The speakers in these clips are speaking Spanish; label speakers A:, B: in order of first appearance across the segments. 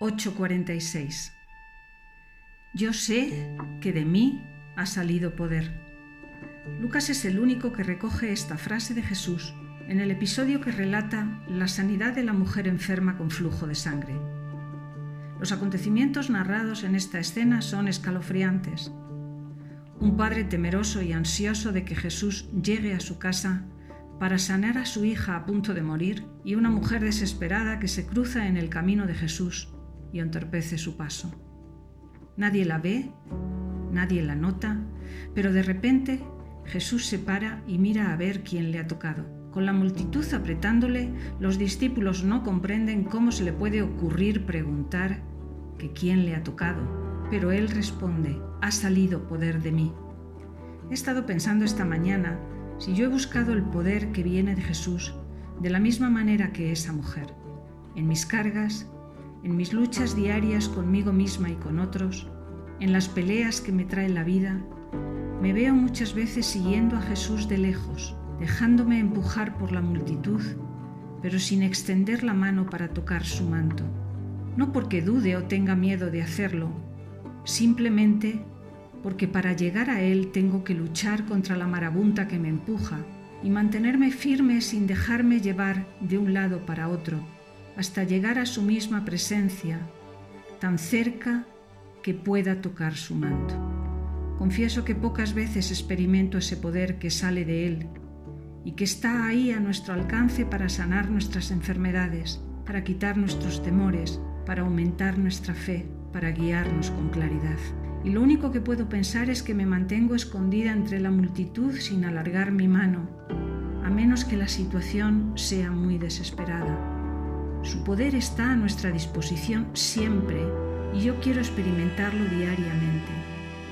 A: 8:46. Yo sé que de mí ha salido poder. Lucas es el único que recoge esta frase de Jesús en el episodio que relata la sanidad de la mujer enferma con flujo de sangre. Los acontecimientos narrados en esta escena son escalofriantes un padre temeroso y ansioso de que Jesús llegue a su casa para sanar a su hija a punto de morir y una mujer desesperada que se cruza en el camino de Jesús y entorpece su paso. Nadie la ve, nadie la nota, pero de repente Jesús se para y mira a ver quién le ha tocado. Con la multitud apretándole, los discípulos no comprenden cómo se le puede ocurrir preguntar que quién le ha tocado pero él responde, ha salido poder de mí. He estado pensando esta mañana si yo he buscado el poder que viene de Jesús de la misma manera que esa mujer, en mis cargas, en mis luchas diarias conmigo misma y con otros, en las peleas que me trae la vida, me veo muchas veces siguiendo a Jesús de lejos, dejándome empujar por la multitud, pero sin extender la mano para tocar su manto, no porque dude o tenga miedo de hacerlo, simplemente porque para llegar a Él tengo que luchar contra la marabunta que me empuja y mantenerme firme sin dejarme llevar de un lado para otro, hasta llegar a su misma presencia, tan cerca que pueda tocar su manto. Confieso que pocas veces experimento ese poder que sale de Él y que está ahí a nuestro alcance para sanar nuestras enfermedades, para quitar nuestros temores, para aumentar nuestra fe para guiarnos con claridad. Y lo único que puedo pensar es que me mantengo escondida entre la multitud sin alargar mi mano, a menos que la situación sea muy desesperada. Su poder está a nuestra disposición siempre y yo quiero experimentarlo diariamente.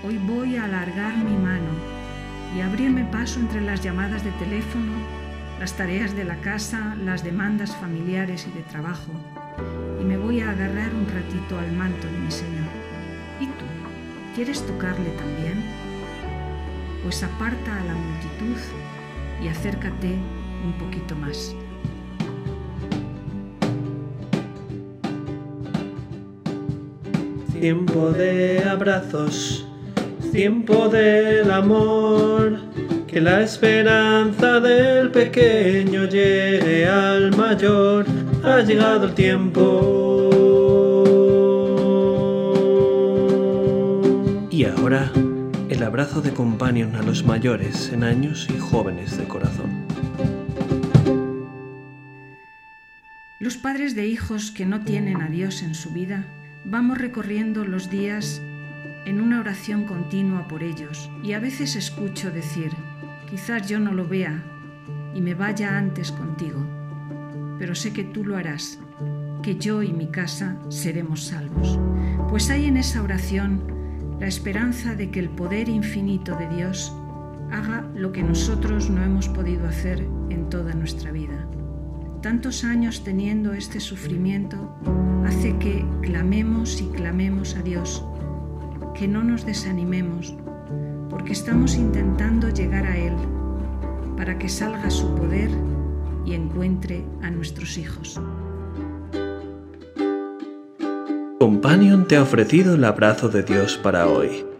A: Hoy voy a alargar mi mano y abrirme paso entre las llamadas de teléfono, las tareas de la casa, las demandas familiares y de trabajo y me voy a agarrar un ratito al manto de mi Señor. ¿Y tú? ¿Quieres tocarle también? Pues aparta a la multitud y acércate un poquito más.
B: Tiempo de abrazos, tiempo del amor, que la esperanza del pequeño llegue al mayor ha llegado el tiempo. Y ahora, el abrazo de companion a los mayores en años y jóvenes de corazón.
A: Los padres de hijos que no tienen a Dios en su vida, vamos recorriendo los días en una oración continua por ellos y a veces escucho decir, quizás yo no lo vea y me vaya antes contigo pero sé que tú lo harás, que yo y mi casa seremos salvos. Pues hay en esa oración la esperanza de que el poder infinito de Dios haga lo que nosotros no hemos podido hacer en toda nuestra vida. Tantos años teniendo este sufrimiento hace que clamemos y clamemos a Dios, que no nos desanimemos, porque estamos intentando llegar a Él para que salga su poder y encuentre a nuestros hijos.
B: Companion te ha ofrecido el abrazo de Dios para hoy.